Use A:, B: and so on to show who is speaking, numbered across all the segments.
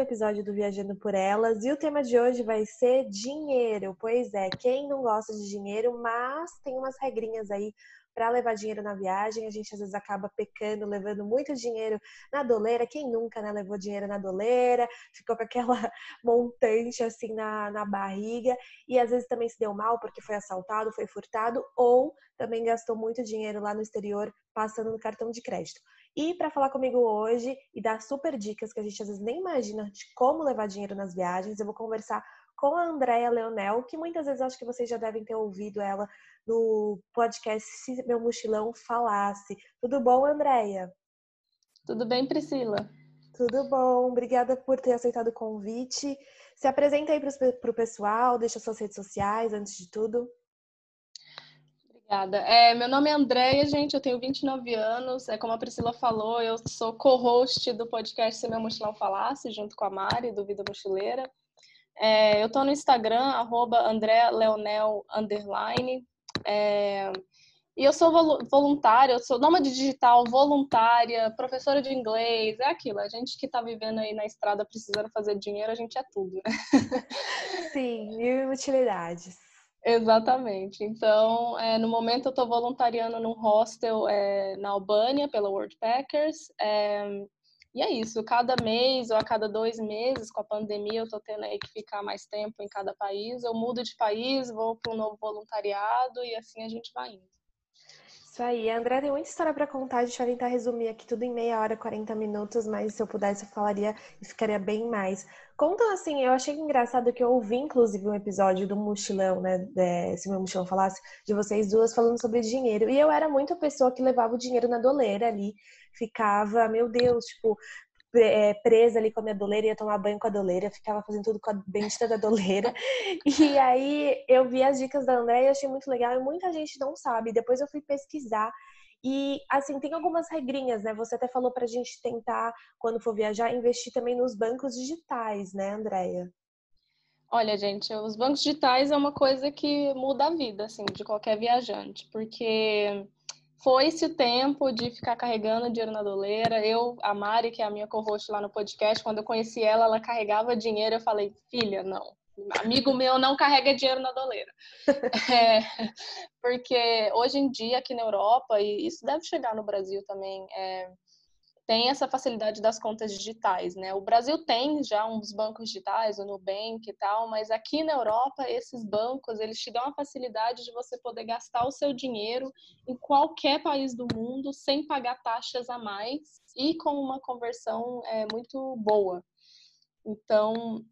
A: Episódio do Viajando por Elas e o tema de hoje vai ser dinheiro. Pois é, quem não gosta de dinheiro, mas tem umas regrinhas aí para levar dinheiro na viagem. A gente às vezes acaba pecando, levando muito dinheiro na doleira. Quem nunca né, levou dinheiro na doleira, ficou com aquela montante assim na, na barriga e às vezes também se deu mal porque foi assaltado, foi furtado ou também gastou muito dinheiro lá no exterior passando no cartão de crédito. E para falar comigo hoje e dar super dicas que a gente às vezes nem imagina de como levar dinheiro nas viagens, eu vou conversar com a Andrea Leonel, que muitas vezes acho que vocês já devem ter ouvido ela no podcast Se Meu Mochilão Falasse. Tudo bom, Andrea?
B: Tudo bem, Priscila?
A: Tudo bom, obrigada por ter aceitado o convite. Se apresenta aí para o pessoal, deixa suas redes sociais antes de tudo.
B: Obrigada. É, meu nome é Andréia, gente, eu tenho 29 anos. É como a Priscila falou, eu sou co-host do podcast Se Meu Mochilão Falasse, junto com a Mari, do Vida Mochileira. É, eu estou no Instagram, arroba Leonel, underline. É, e eu sou voluntária, eu sou nômade digital, voluntária, professora de inglês, é aquilo. A gente que está vivendo aí na estrada precisando fazer dinheiro, a gente é tudo, né?
A: Sim, mil utilidades.
B: Exatamente. Então, é, no momento eu estou voluntariando num hostel é, na Albânia pela Worldpackers. É, e é isso, cada mês ou a cada dois meses, com a pandemia, eu estou tendo aí que ficar mais tempo em cada país. Eu mudo de país, vou para um novo voluntariado e assim a gente vai indo.
A: Isso aí. André tem muita história para contar. A gente vai tentar resumir aqui tudo em meia hora, 40 minutos, mas se eu pudesse, eu falaria e ficaria bem mais. Conta assim, eu achei engraçado que eu ouvi, inclusive, um episódio do Mochilão, né? De, se meu mochilão falasse, de vocês duas falando sobre dinheiro. E eu era muito a pessoa que levava o dinheiro na doleira ali, ficava, meu Deus, tipo, é, presa ali com a minha doleira, ia tomar banho com a doleira, ficava fazendo tudo com a bendita da doleira. E aí eu vi as dicas da André e achei muito legal, e muita gente não sabe. Depois eu fui pesquisar. E, assim, tem algumas regrinhas, né? Você até falou pra gente tentar, quando for viajar, investir também nos bancos digitais, né, Andréia?
B: Olha, gente, os bancos digitais é uma coisa que muda a vida, assim, de qualquer viajante, porque foi-se o tempo de ficar carregando dinheiro na doleira. Eu, a Mari, que é a minha co-host lá no podcast, quando eu conheci ela, ela carregava dinheiro. Eu falei, filha, não. Amigo meu não carrega dinheiro na doleira. é, porque hoje em dia, aqui na Europa, e isso deve chegar no Brasil também, é, tem essa facilidade das contas digitais, né? O Brasil tem já uns bancos digitais, o Nubank e tal, mas aqui na Europa esses bancos eles te dão a facilidade de você poder gastar o seu dinheiro em qualquer país do mundo sem pagar taxas a mais e com uma conversão é, muito boa. Então,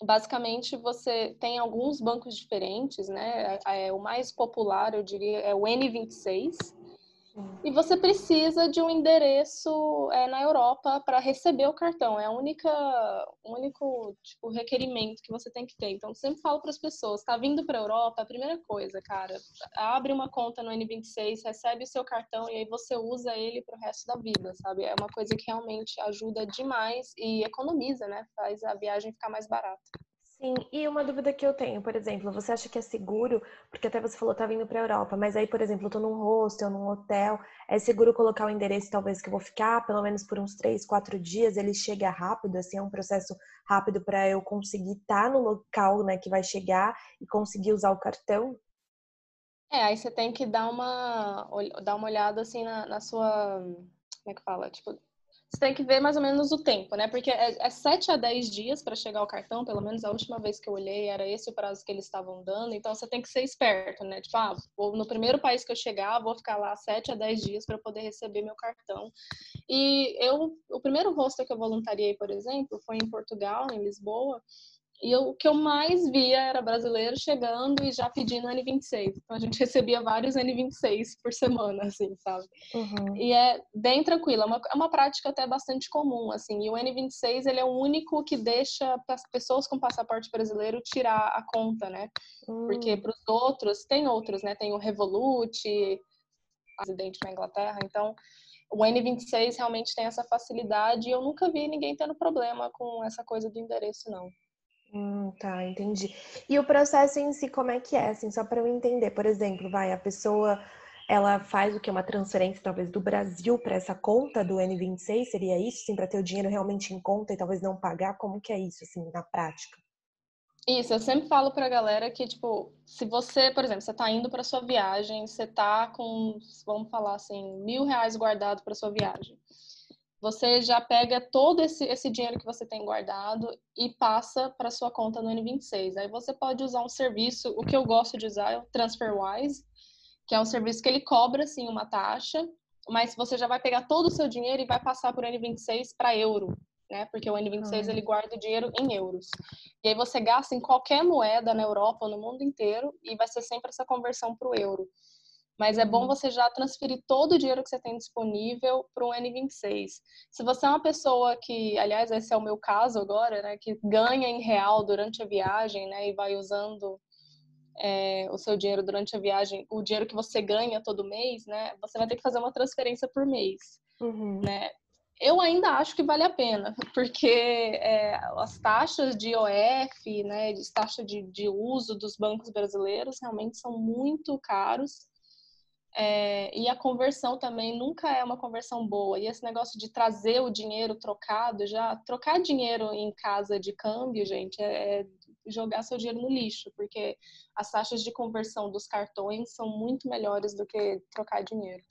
B: basicamente você tem alguns bancos diferentes, né? É, o mais popular, eu diria, é o N26 e você precisa de um endereço é, na Europa para receber o cartão. É o único tipo, requerimento que você tem que ter. Então, sempre falo para as pessoas: está vindo para a Europa, a primeira coisa, cara, abre uma conta no N26, recebe o seu cartão e aí você usa ele para o resto da vida, sabe? É uma coisa que realmente ajuda demais e economiza, né? Faz a viagem ficar mais barata.
A: Sim, e uma dúvida que eu tenho, por exemplo, você acha que é seguro, porque até você falou tá vindo para a Europa, mas aí, por exemplo, eu tô num hostel, num hotel, é seguro colocar o endereço talvez que eu vou ficar, pelo menos por uns três, quatro dias, ele chega rápido, assim, é um processo rápido para eu conseguir estar tá no local, né, que vai chegar e conseguir usar o cartão?
B: É, aí você tem que dar uma, dar uma olhada, assim, na, na sua, como é que fala? Tipo, você tem que ver mais ou menos o tempo, né? Porque é, é 7 a 10 dias para chegar ao cartão, pelo menos a última vez que eu olhei era esse o prazo que eles estavam dando, então você tem que ser esperto, né? Tipo, ah, vou, no primeiro país que eu chegar, vou ficar lá 7 a 10 dias para poder receber meu cartão. E eu, o primeiro hostel que eu voluntariei, por exemplo, foi em Portugal, em Lisboa, E eu, o que eu mais via era brasileiro chegando e já pedindo N26. Então a gente recebia vários N26 por semana, assim, sabe? Uhum. E é bem tranquilo, é uma, é uma prática até bastante comum, assim. E o N26, ele é o único que deixa as pessoas com passaporte brasileiro tirar a conta, né? Uhum. Porque para os outros, tem outros, né? Tem o Revolut, presidente na Inglaterra, então o N26 realmente tem essa facilidade e eu nunca vi ninguém tendo problema com essa coisa do endereço, não.
A: Hum, tá, entendi. E o processo em si, como é que é? Assim, só para eu entender, por exemplo, vai, a pessoa ela faz o que? Uma transferência, talvez, do Brasil para essa conta do N26? Seria isso, assim, para ter o dinheiro realmente em conta e talvez não pagar? Como que é isso, assim, na prática?
B: Isso, eu sempre falo pra galera que, tipo, se você, por exemplo, você tá indo pra sua viagem, você tá com, vamos falar assim, mil reais guardado pra sua viagem você já pega todo esse, esse dinheiro que você tem guardado e passa para sua conta no N26. Aí você pode usar um serviço, o que eu gosto de usar é o TransferWise, que é um serviço que ele cobra sim uma taxa, mas você já vai pegar todo o seu dinheiro e vai passar por N26 para euro, né? Porque o N26 ele guarda o dinheiro em euros. E aí você gasta em qualquer moeda na Europa ou no mundo inteiro e vai ser sempre essa conversão para o euro. Mas é bom uhum. você já transferir todo o dinheiro que você tem disponível para um N26. Se você é uma pessoa que, aliás, esse é o meu caso agora, né, que ganha em real durante a viagem, né, e vai usando é, o seu dinheiro durante a viagem, o dinheiro que você ganha todo mês, né, você vai ter que fazer uma transferência por mês, uhum. né. Eu ainda acho que vale a pena, porque é, as taxas de IOF, né, de taxa de, de uso dos bancos brasileiros realmente são muito caros é, e a conversão também nunca é uma conversão boa. E esse negócio de trazer o dinheiro trocado, já trocar dinheiro em casa de câmbio, gente, é, é jogar seu dinheiro no lixo, porque as taxas de conversão dos cartões são muito melhores do que trocar dinheiro.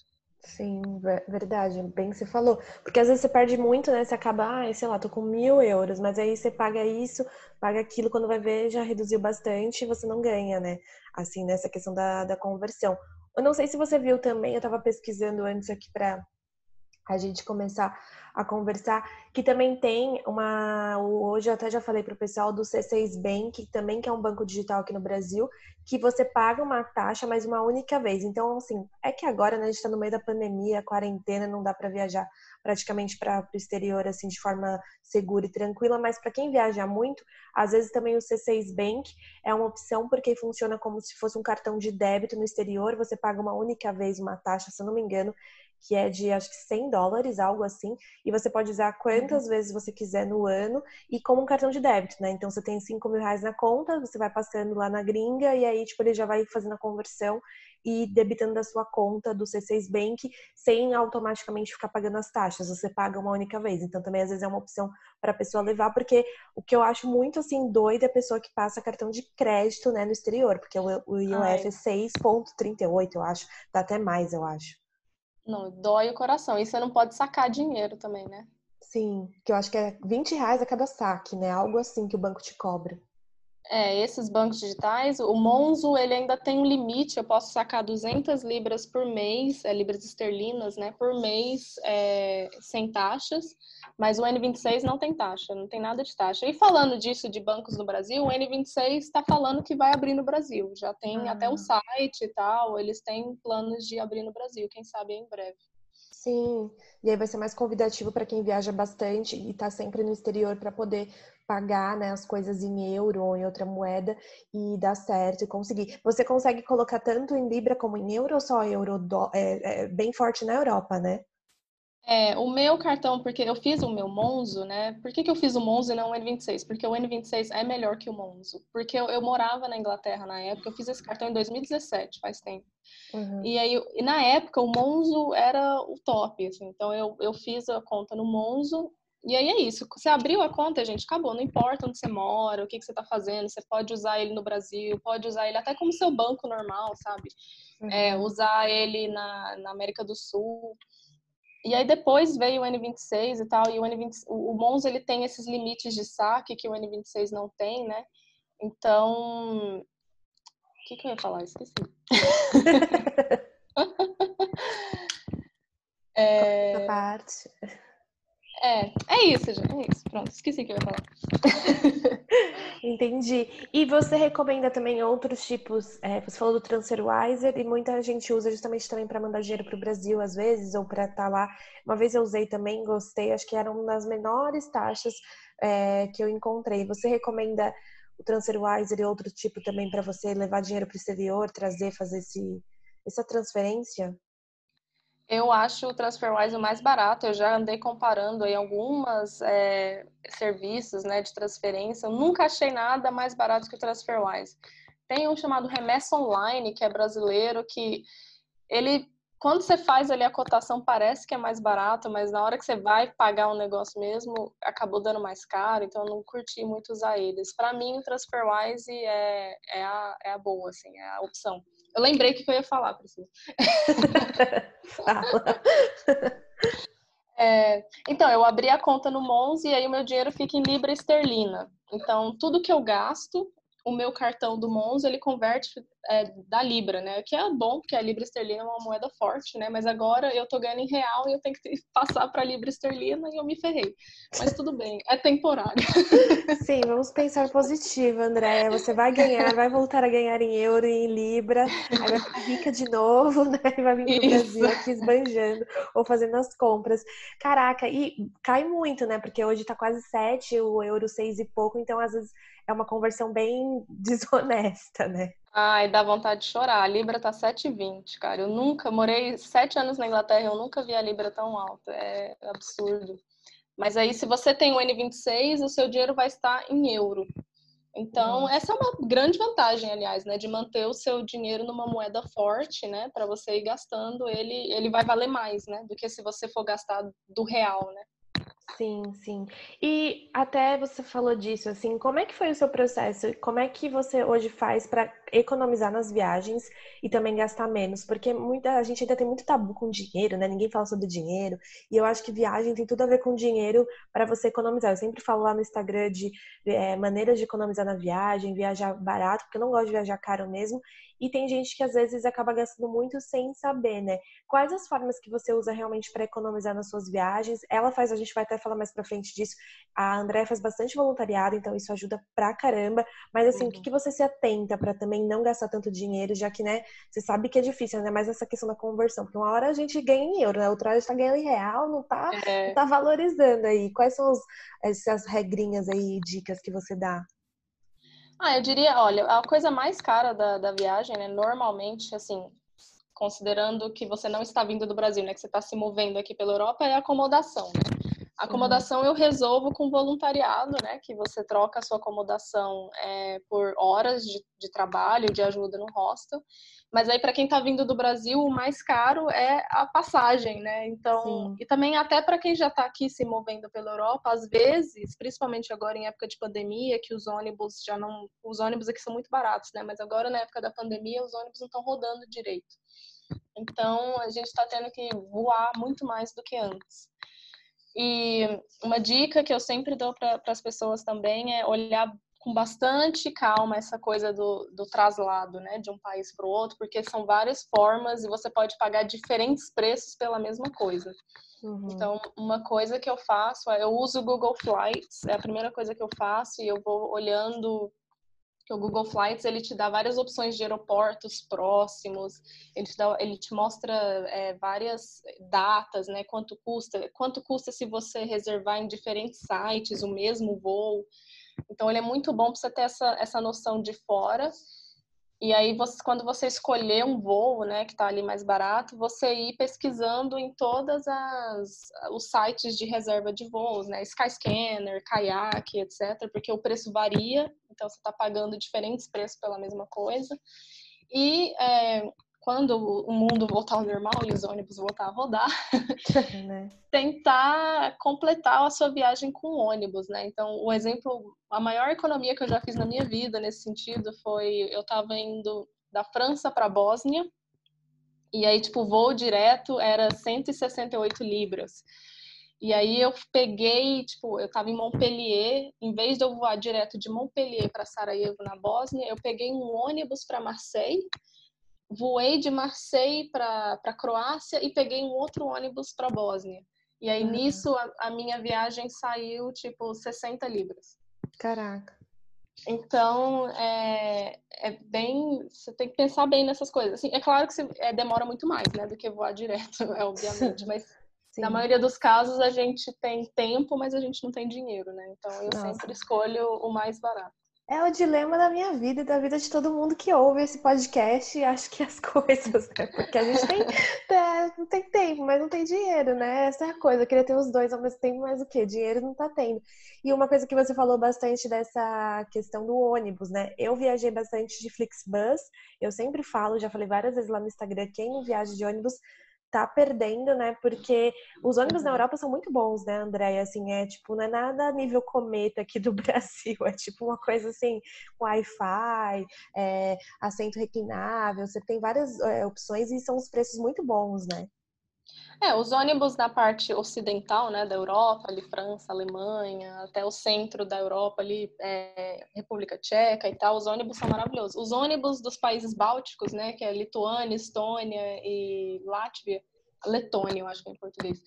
A: Sim, verdade, bem que você falou. Porque às vezes você perde muito, né? Você acaba, ah, sei lá, tô com mil euros, mas aí você paga isso, paga aquilo, quando vai ver já reduziu bastante e você não ganha, né? Assim, nessa questão da, da conversão. Eu não sei se você viu também, eu estava pesquisando antes aqui para a gente começar a conversar, que também tem uma. Hoje eu até já falei para o pessoal do C6 Bank, também que é um banco digital aqui no Brasil, que você paga uma taxa, mas uma única vez. Então, assim, é que agora né, a gente está no meio da pandemia, quarentena, não dá para viajar praticamente para o exterior assim de forma segura e tranquila, mas para quem viaja muito, às vezes também o C6 Bank é uma opção porque funciona como se fosse um cartão de débito no exterior, você paga uma única vez uma taxa, se eu não me engano, que é de acho que 100 dólares, algo assim, e você pode usar quantas uhum. vezes você quiser no ano e como um cartão de débito, né? Então você tem 5 mil reais na conta, você vai passando lá na gringa e aí, tipo, ele já vai fazendo a conversão e debitando da sua conta do C6 Bank sem automaticamente ficar pagando as taxas. Você paga uma única vez. Então também às vezes é uma opção para a pessoa levar, porque o que eu acho muito assim doido é a pessoa que passa cartão de crédito, né, no exterior, porque o IOF é 6.38, eu acho, dá até mais, eu acho.
B: Não, dói o coração. E você não pode sacar dinheiro também, né?
A: Sim, que eu acho que é 20 reais a cada saque, né? Algo assim que o banco te cobra.
B: É, esses bancos digitais, o Monzo, ele ainda tem um limite, eu posso sacar 200 libras por mês, é, libras esterlinas, né, por mês, é, sem taxas, mas o N26 não tem taxa, não tem nada de taxa. E falando disso de bancos no Brasil, o N26 está falando que vai abrir no Brasil, já tem ah. até um site e tal, eles têm planos de abrir no Brasil, quem sabe em breve.
A: Sim, e aí vai ser mais convidativo para quem viaja bastante e está sempre no exterior para poder pagar né, as coisas em euro ou em outra moeda e dar certo e conseguir. Você consegue colocar tanto em Libra como em euro ou só euro? Do, é, é bem forte na Europa, né?
B: É, o meu cartão, porque eu fiz o meu Monzo, né? Por que, que eu fiz o Monzo e não o N26? Porque o N26 é melhor que o Monzo. Porque eu, eu morava na Inglaterra na época, eu fiz esse cartão em 2017, faz tempo. Uhum. E aí, e na época, o Monzo era o top, assim. Então, eu, eu fiz a conta no Monzo e aí é isso. Você abriu a conta, gente, acabou. Não importa onde você mora, o que, que você está fazendo. Você pode usar ele no Brasil, pode usar ele até como seu banco normal, sabe? É, uhum. É, usar ele na, na América do Sul. E aí depois veio o N26 e tal, e o N20, o, o Monzo ele tem esses limites de saque que o N26 não tem, né? Então, o que, que eu ia falar? Esqueci.
A: é... parte.
B: É, é isso, gente. É isso. Pronto, esqueci que eu ia falar.
A: Entendi. E você recomenda também outros tipos? É, você falou do TransferWiser e muita gente usa justamente também para mandar dinheiro para o Brasil às vezes ou para estar tá lá. Uma vez eu usei também, gostei. Acho que era uma das menores taxas é, que eu encontrei. Você recomenda o TransferWiser e outro tipo também para você levar dinheiro para o exterior, trazer, fazer esse, essa transferência?
B: Eu acho o TransferWise o mais barato. Eu já andei comparando aí algumas é, serviços né, de transferência. Eu nunca achei nada mais barato que o TransferWise. Tem um chamado Remessa Online, que é brasileiro, que ele, quando você faz ali a cotação, parece que é mais barato, mas na hora que você vai pagar um negócio mesmo, acabou dando mais caro, então eu não curti muito usar eles. Para mim, o TransferWise é, é, a, é a boa, assim, é a opção. Eu lembrei que eu ia falar, Priscila. Fala. É, então, eu abri a conta no Mons e aí o meu dinheiro fica em libra esterlina. Então, tudo que eu gasto, o meu cartão do Monzo ele converte é, da Libra, né? Que é bom, porque a Libra esterlina é uma moeda forte, né? Mas agora eu tô ganhando em real e eu tenho que passar para Libra esterlina e eu me ferrei. Mas tudo bem, é temporário.
A: Sim, vamos pensar positivo, André. Você vai ganhar, vai voltar a ganhar em euro e em Libra, aí vai ficar rica de novo, né? E vai vir pro Isso. Brasil aqui esbanjando ou fazendo as compras. Caraca, e cai muito, né? Porque hoje tá quase 7, o euro 6 e pouco, então às vezes é uma conversão bem desonesta, né?
B: Ai, dá vontade de chorar. A Libra tá 7,20, cara. Eu nunca, morei sete anos na Inglaterra, eu nunca vi a Libra tão alta. É absurdo. Mas aí, se você tem o N26, o seu dinheiro vai estar em euro. Então, uhum. essa é uma grande vantagem, aliás, né, de manter o seu dinheiro numa moeda forte, né, para você ir gastando, ele, ele vai valer mais, né, do que se você for gastar do real, né.
A: Sim, sim. E até você falou disso, assim, como é que foi o seu processo? Como é que você hoje faz para economizar nas viagens e também gastar menos? Porque muita a gente ainda tem muito tabu com dinheiro, né? Ninguém fala sobre dinheiro. E eu acho que viagem tem tudo a ver com dinheiro para você economizar. Eu sempre falo lá no Instagram de é, maneiras de economizar na viagem, viajar barato, porque eu não gosto de viajar caro mesmo. E tem gente que às vezes acaba gastando muito sem saber, né? Quais as formas que você usa realmente para economizar nas suas viagens? Ela faz, a gente vai até falar mais para frente disso. A André faz bastante voluntariado, então isso ajuda pra caramba. Mas assim, uhum. o que, que você se atenta para também não gastar tanto dinheiro, já que, né, você sabe que é difícil, né? Mais essa questão da conversão, porque uma hora a gente ganha em euro, né? Outra hora a gente tá ganhando em real, não tá, é. não tá valorizando aí. Quais são os, essas regrinhas aí, dicas que você dá?
B: Ah, eu diria, olha, a coisa mais cara da, da viagem, né, normalmente, assim, considerando que você não está vindo do Brasil, né, que você está se movendo aqui pela Europa, é a acomodação, né? A acomodação eu resolvo com voluntariado, né? Que você troca a sua acomodação é, por horas de, de, trabalho, de ajuda no hostel. Mas aí, para quem está vindo do Brasil, o mais caro é a passagem, né? Então, Sim. e também até para quem já está aqui se movendo pela Europa, às vezes, principalmente agora em época de pandemia, que os ônibus já não. Os ônibus aqui são muito baratos, né? Mas agora, na época da pandemia, os ônibus não estão rodando direito. Então, a gente está tendo que voar muito mais do que antes. E uma dica que eu sempre dou para as pessoas também é olhar com bastante calma essa coisa do, do traslado, né, de um país para o outro, porque são várias formas e você pode pagar diferentes preços pela mesma coisa. Uhum. Então, uma coisa que eu faço é eu uso o Google Flights, é a primeira coisa que eu faço e eu vou olhando que o Google Flights ele te dá várias opções de aeroportos próximos, ele te, dá, ele te mostra é, várias datas, né? Quanto custa, quanto custa se você reservar em diferentes sites o mesmo voo. Então ele é muito bom para você ter essa, essa noção de fora e aí, você, quando você escolher um voo, né, que está ali mais barato, você ir pesquisando em todas as os sites de reserva de voos, né, Skyscanner, Kayak, etc, porque o preço varia, então você está pagando diferentes preços pela mesma coisa. E é, quando o mundo voltar ao normal e os ônibus voltar a rodar, né? tentar completar a sua viagem com ônibus, né? Então, o exemplo, a maior economia que eu já fiz na minha vida nesse sentido foi eu estava indo da França para a Bósnia e aí tipo o voo direto era 168 libras. E aí eu peguei, tipo, eu estava em Montpellier, em vez de eu voar direto de Montpellier para Sarajevo na Bósnia, eu peguei um ônibus para Marseille voei de Marseille para Croácia e peguei um outro ônibus para Bósnia. E aí, uhum. nisso, a, a, minha viagem saiu, tipo, 60 libras.
A: Caraca.
B: Então, é, é bem... Você tem que pensar bem nessas coisas. Assim, é claro que você, é, demora muito mais, né? Do que voar direto, é, obviamente. Mas, Sim. na maioria dos casos, a gente tem tempo, mas a gente não tem dinheiro, né? Então, eu Nossa. sempre escolho o mais barato.
A: É o dilema da minha vida e da vida de todo mundo que ouve esse podcast e acha que as coisas, né? Porque a gente tem, é, não tem tempo, mas não tem dinheiro, né? Essa é a coisa. Eu queria ter os dois ao mesmo tempo, mas o quê? Dinheiro não tá tendo. E uma coisa que você falou bastante dessa questão do ônibus, né? Eu viajei bastante de Flixbus. Eu sempre falo, já falei várias vezes lá no Instagram, quem não viaja de ônibus tá perdendo, né? Porque os ônibus na uhum. Europa são muito bons, né, André? Assim, é tipo, não é nada nível cometa aqui do Brasil, é tipo uma coisa assim, com Wi-Fi, é, assento reclinável, você tem várias é, opções e são os preços muito bons, né?
B: É, os ônibus da parte ocidental, né, da Europa, ali França, Alemanha, até o centro da Europa, ali é, República Tcheca e tal, os ônibus são maravilhosos. Os ônibus dos países bálticos, né, que é Lituânia, Estônia e Látvia, Letônia, eu acho que é em português,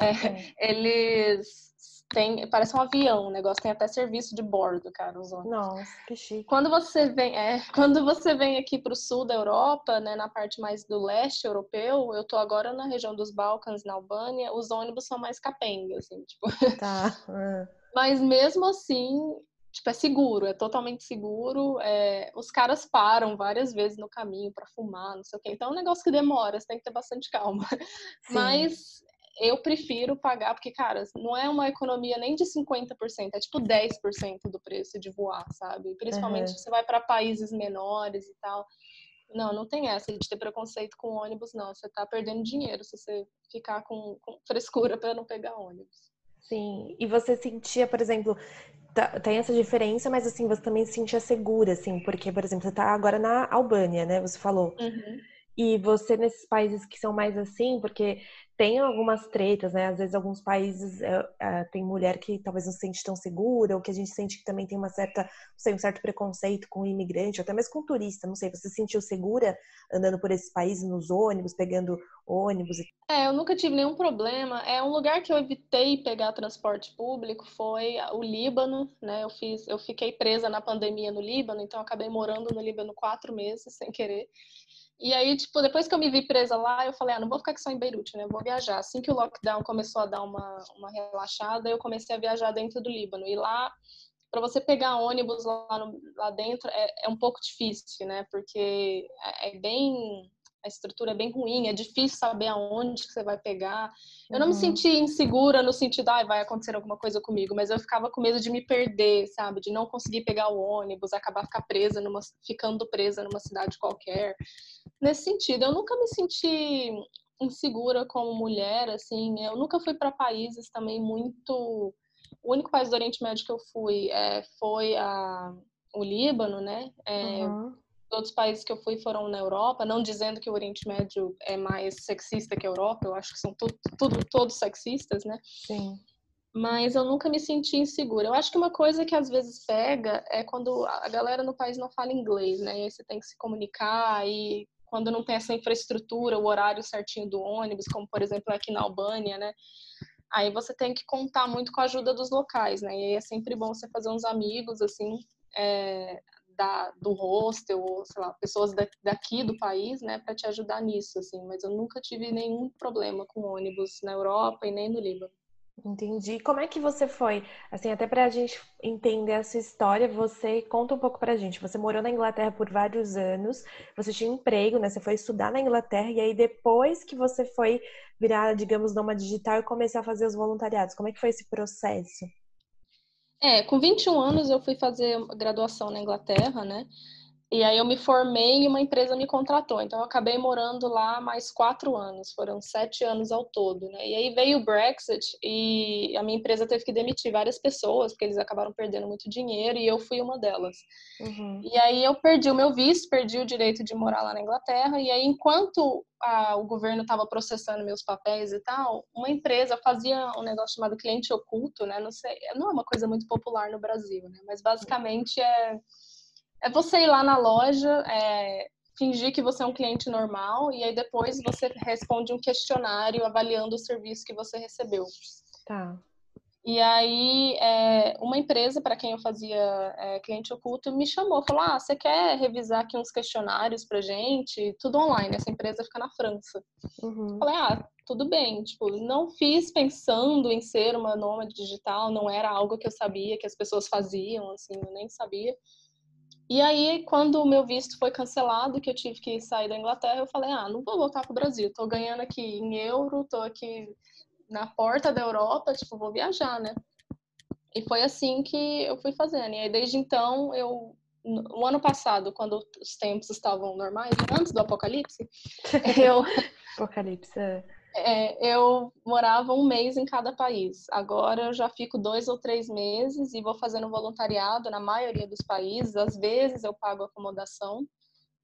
B: é, eles tem, parece um avião, o negócio tem até serviço de bordo, cara, os ônibus.
A: Nossa, que chique.
B: Quando você vem, é, quando você vem aqui para o sul da Europa, né, na parte mais do leste europeu, eu tô agora na região dos Balcãs, na Albânia, os ônibus são mais capenga, assim, tipo.
A: Tá. Uhum.
B: Mas mesmo assim, tipo, é seguro, é totalmente seguro. É, os caras param várias vezes no caminho para fumar, não sei o quê. Então é um negócio que demora, você tem que ter bastante calma. Sim. Mas eu prefiro pagar, porque, cara, não é uma economia nem de 50%, é tipo 10% do preço de voar, sabe? Principalmente uhum. se você vai para países menores e tal. Não, não tem essa de ter preconceito com ônibus, não. Você tá perdendo dinheiro se você ficar com, com frescura para não pegar ônibus.
A: Sim, e você sentia, por exemplo, tá, tem essa diferença, mas assim, você também se sentia segura, assim, porque, por exemplo, você tá agora na Albânia, né? Você falou.
B: Uhum.
A: E você nesses países que são mais assim, porque tem algumas tretas, né? Às vezes alguns países é, é, tem mulher que talvez não se sente tão segura, ou que a gente sente que também tem uma certa, sei, um certo preconceito com o imigrante, ou até mesmo com turista, não sei. Você se sentiu segura andando por esses países nos ônibus, pegando ônibus?
B: É, eu nunca tive nenhum problema. É um lugar que eu evitei pegar transporte público foi o Líbano, né? Eu fiz, eu fiquei presa na pandemia no Líbano, então acabei morando no Líbano quatro meses sem querer. E aí, tipo, depois que eu me vi presa lá, eu falei, ah, não vou ficar aqui só em Beirute, né? Eu vou viajar. Assim que o lockdown começou a dar uma, uma relaxada, eu comecei a viajar dentro do Líbano. E lá, para você pegar ônibus lá, no, lá dentro, é, é, um pouco difícil, né? Porque é, é bem a estrutura é bem ruim, é difícil saber aonde que você vai pegar. Eu não uhum. me senti insegura no sentido, ah, vai acontecer alguma coisa comigo, mas eu ficava com medo de me perder, sabe? De não conseguir pegar o ônibus, acabar ficar presa numa, ficando presa numa cidade qualquer. Nesse sentido, eu nunca me senti insegura como mulher, assim. Eu nunca fui para países também muito. O único país do Oriente Médio que eu fui é, foi a, o Líbano, né? É, uhum outros países que eu fui foram na Europa, não dizendo que o Oriente Médio é mais sexista que a Europa, eu acho que são tudo, tudo todos sexistas, né?
A: Sim.
B: Mas eu nunca me senti insegura. Eu acho que uma coisa que às vezes pega é quando a galera no país não fala inglês, né? E aí você tem que se comunicar e quando não tem essa infraestrutura, o horário certinho do ônibus, como por exemplo aqui na Albânia, né? Aí você tem que contar muito com a ajuda dos locais, né? E aí é sempre bom você fazer uns amigos, assim, é, da, do hostel, ou sei lá, pessoas daqui do país, né, para te ajudar nisso, assim. Mas eu nunca tive nenhum problema com ônibus na Europa e nem no Líbano.
A: Entendi. Como é que você foi? Assim, até para a gente entender a sua história, você conta um pouco para a gente. Você morou na Inglaterra por vários anos, você tinha emprego, né? Você foi estudar na Inglaterra e aí depois que você foi virar, digamos, numa digital e começar a fazer os voluntariados, como é que foi esse processo?
B: É, com 21 anos eu fui fazer graduação na Inglaterra, né? E aí eu me formei e uma empresa me contratou. Então eu acabei morando lá mais quatro anos, foram sete anos ao todo, né? E aí veio o Brexit e a minha empresa teve que demitir várias pessoas, porque eles acabaram perdendo muito dinheiro e eu fui uma delas.
A: Uhum.
B: E aí eu perdi o meu visto, perdi o direito de morar lá na Inglaterra. E aí, enquanto a, o governo estava processando meus papéis e tal, uma empresa fazia um negócio chamado cliente oculto, né? Não sei, não é uma coisa muito popular no Brasil, né? Mas basicamente é é você ir lá na loja, é, fingir que você é um cliente normal e aí depois você responde um questionário avaliando o serviço que você recebeu.
A: Tá.
B: E aí, é, uma empresa para quem eu fazia é, cliente oculto me chamou, falou: Ah, você quer revisar aqui uns questionários para gente? Tudo online, essa empresa fica na França. Uhum. Falei: Ah, tudo bem. Tipo, não fiz pensando em ser uma nômade digital, não era algo que eu sabia que as pessoas faziam, assim, eu nem sabia. E aí, quando o meu visto foi cancelado, que eu tive que sair da Inglaterra, eu falei: Ah, não vou voltar para o Brasil, tô ganhando aqui em euro, tô aqui na porta da Europa, tipo, vou viajar, né? E foi assim que eu fui fazendo. E aí, desde então, eu no ano passado, quando os tempos estavam normais, antes do apocalipse, eu
A: apocalipse. É.
B: eu morava um mês em cada país. Agora eu já fico dois ou três meses e vou fazendo voluntariado na maioria dos países. Às vezes eu pago acomodação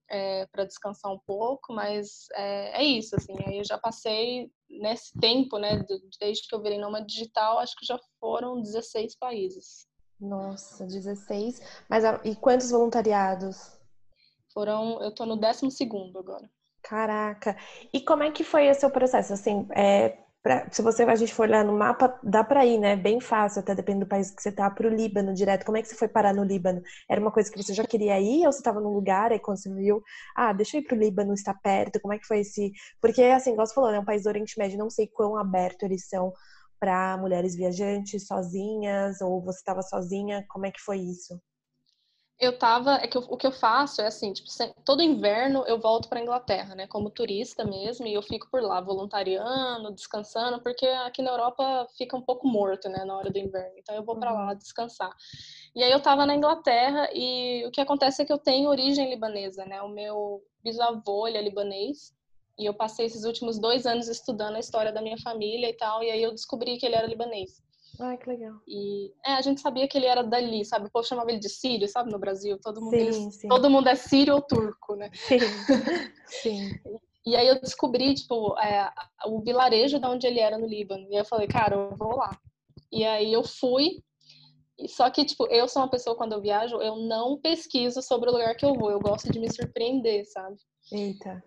B: é, para descansar um pouco, mas é, é, isso, assim, aí eu já passei nesse tempo, né, desde que eu virei numa digital, acho que já foram 16 países.
A: Nossa, 16. Mas e quantos voluntariados?
B: Foram, eu tô no 12 segundo agora.
A: Caraca. E como é que foi esse seu processo? Assim, é, Pra, se você a gente for olhar no mapa, dá para ir, né? Bem fácil, até depende do país que você tá, para o Líbano direto. Como é que você foi parar no Líbano? Era uma coisa que você já queria ir ou você estava num lugar e quando você viu, ah, deixa eu ir para o Líbano, está perto? Como é que foi esse? Porque assim, igual você falou, é um país do Oriente Médio, não sei quão aberto eles são para mulheres viajantes sozinhas ou você estava sozinha. Como é que foi isso?
B: Eu tava, é que eu, o que eu faço é assim, tipo, todo inverno eu volto para Inglaterra, né, como turista mesmo, e eu fico por lá voluntariando, descansando, porque aqui na Europa fica um pouco morto, né, na hora do inverno. Então eu vou para lá uhum. descansar. E aí eu tava na Inglaterra e o que acontece é que eu tenho origem libanesa, né? O meu bisavô, ele é libanês, e eu passei esses últimos dois anos estudando a história da minha família e tal, e aí eu descobri que ele era libanês.
A: Ai, que legal.
B: E é, a gente sabia que ele era dali, sabe? O povo chamava ele de sírio, sabe? No Brasil, todo mundo,
A: sim,
B: eles,
A: sim.
B: todo mundo é sírio ou turco, né?
A: Sim. sim.
B: E aí eu descobri, tipo, é, o vilarejo de onde ele era no Líbano. E eu falei, cara, eu vou lá. E aí eu fui. Só que, tipo, eu sou uma pessoa, quando eu viajo, eu não pesquiso sobre o lugar que eu vou. Eu gosto de me surpreender, sabe?
A: Eita.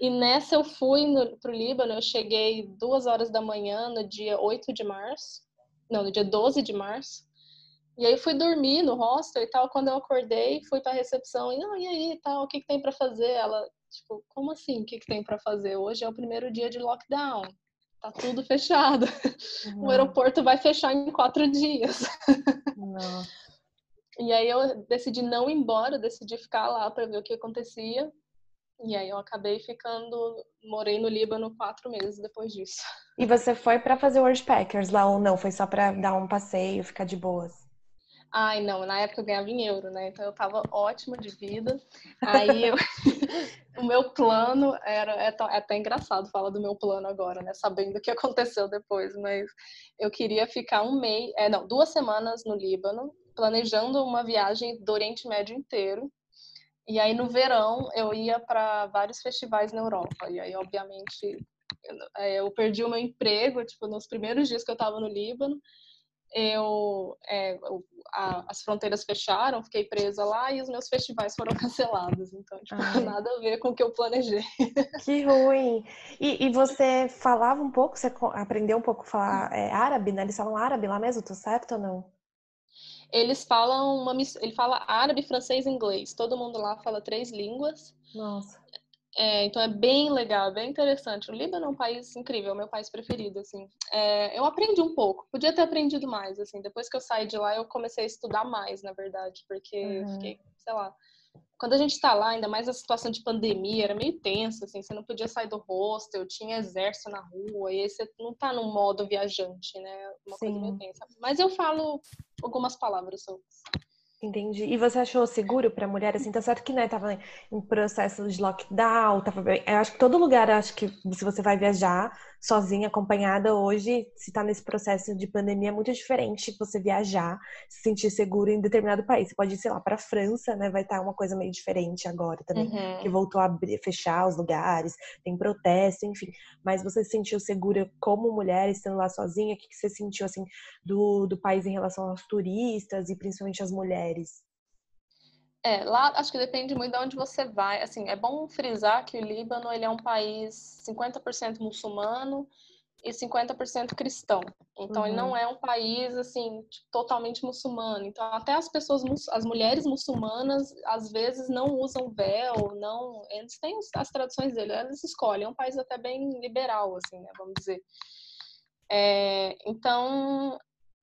B: E nessa eu fui no, pro Líbano, eu cheguei duas horas da manhã, no dia 8 de março não, no dia 12 de março. E aí fui dormir no hostel e tal. Quando eu acordei, fui para a recepção e, não, e aí, tal, o que, que tem para fazer? Ela, tipo, como assim? O que, que tem para fazer? Hoje é o primeiro dia de lockdown. Tá tudo fechado. Não. O aeroporto vai fechar em quatro dias.
A: Não.
B: E aí eu decidi não ir embora, decidi ficar lá para ver o que acontecia. E aí eu acabei ficando, morei no Líbano quatro meses depois disso.
A: E você foi para fazer Worldpackers lá ou não? Foi só para dar um passeio, ficar de boas?
B: Ai, não, na época eu ganhava em euro, né? Então eu tava ótima de vida. Aí eu... o meu plano era. É, é, até engraçado falar do meu plano agora, né? Sabendo o que aconteceu depois, mas eu queria ficar um mês, é, não, duas semanas no Líbano, planejando uma viagem do Oriente Médio inteiro e aí no verão eu ia para vários festivais na Europa. E aí, obviamente, é, eu perdi o meu emprego, tipo, nos primeiros dias que eu estava no Líbano. Eu, é, a, as fronteiras fecharam, fiquei presa lá e os meus festivais foram cancelados. Então, tipo, nada a ver com o que eu planejei.
A: Que ruim! E, e você falava um pouco, você aprendeu um pouco a falar é, árabe, né? Eles falam árabe lá mesmo, tô certo ou não?
B: Eles falam uma ele fala árabe, francês e inglês. Todo mundo lá fala três línguas.
A: Nossa.
B: É, então é bem legal, bem interessante. O Líbano é um país incrível, é meu país preferido, assim. É, eu aprendi um pouco, podia ter aprendido mais, assim. Depois que eu saí de lá, eu comecei a estudar mais, na verdade, porque uhum. fiquei, sei lá, quando a gente está lá, ainda mais a situação de pandemia, era meio tenso, assim, você não podia sair do hostel, tinha exército na rua, e aí você não tá num modo viajante, né? Uma Sim. coisa meio tensa. Mas eu falo algumas palavras sobre
A: Entendi. E você achou seguro para mulher? Assim, tá certo que né, tava em processo de lockdown, tava bem. Eu acho que todo lugar, acho que se você vai viajar sozinha, acompanhada, hoje, se tá nesse processo de pandemia, é muito diferente você viajar, se sentir seguro em determinado país. Você pode ir, sei lá, para França, né? Vai estar tá uma coisa meio diferente agora também, uhum. que voltou a abrir, fechar os lugares, tem protesto, enfim. Mas você se sentiu segura como mulher estando lá sozinha? O que você sentiu assim do, do país em relação aos turistas e principalmente as mulheres?
B: É, lá acho que depende muito de onde você vai. Assim, é bom frisar que o Líbano ele é um país 50% muçulmano e 50% cristão. Então, uhum. ele não uhum. é um país, assim, totalmente muçulmano. Então, até as pessoas, as mulheres muçulmanas, às vezes não usam véu, não... Eles têm as tradições deles, elas escolhem. É um país até bem liberal, assim, né, vamos dizer. É, então,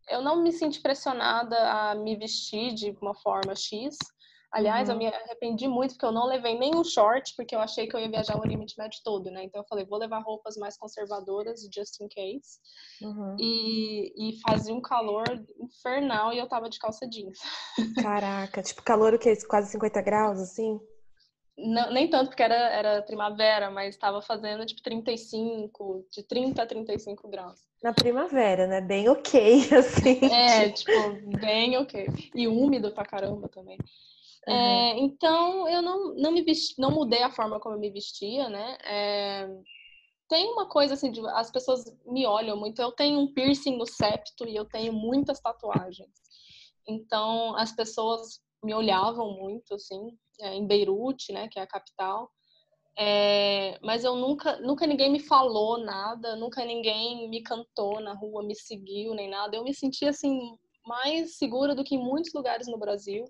B: eu não me senti pressionada a me vestir de uma forma X, Aliás, uhum. eu me arrependi muito porque eu não levei nenhum short, porque eu achei que eu ia viajar o Oriente Médio todo, né? Então eu falei, vou levar roupas mais conservadoras, just in case. Uhum. E, e fazia um calor infernal e eu tava de calça jeans.
A: Caraca, tipo calor o quê? Quase 50 graus, assim?
B: Não, nem tanto, porque era, era primavera, mas estava fazendo tipo 35, de 30 a 35 graus.
A: Na primavera, né? Bem ok, assim.
B: É, tipo, bem ok. E úmido pra caramba também. Uhum. É, então, eu não, não me vesti, não mudei a forma como eu me vestia, né? É, tem uma coisa assim, de, as pessoas me olham muito. Eu tenho um piercing no septo e eu tenho muitas tatuagens. Então, as pessoas me olhavam muito, assim, é, em Beirute, né, que é a capital. É, mas eu nunca, nunca ninguém me falou nada, nunca ninguém me cantou na rua, me seguiu, nem nada. Eu me sentia, assim, mais segura do que em muitos lugares no Brasil.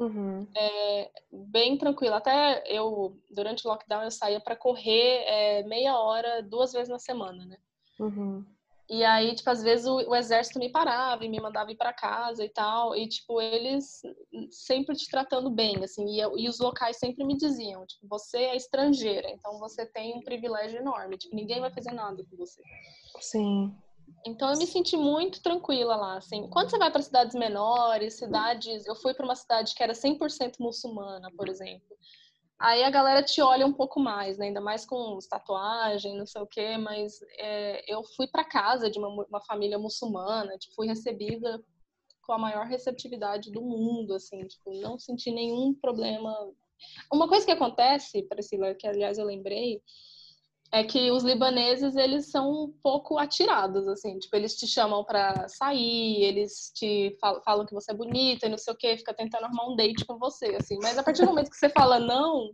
B: Uhum. É, bem tranquilo. Até eu, durante o lockdown, eu saía para correr é, meia hora, duas vezes na semana, né? Uhum. E aí, tipo, às vezes o, o, exército me parava e me mandava ir para casa e tal. E, tipo, eles sempre te tratando bem, assim. E, e, os locais sempre me diziam, tipo, você é estrangeira, então você tem um privilégio enorme. Tipo, ninguém vai fazer nada com você.
A: Sim.
B: Então eu me senti muito tranquila lá, assim. Quando você vai para cidades menores, cidades, eu fui para uma cidade que era 100% muçulmana, por exemplo. Aí a galera te olha um pouco mais, né? ainda mais com tatuagem, não sei o quê, mas é, eu fui para casa de uma, uma, família muçulmana, tipo, fui recebida com a maior receptividade do mundo, assim, tipo, não senti nenhum problema. Uma coisa que acontece, Priscila, que aliás eu lembrei, é que os libaneses eles são um pouco atirados assim, tipo eles te chamam para sair, eles te falam que você é bonita e não sei o que, fica tentando arrumar um date com você assim, mas a partir do momento que você fala não,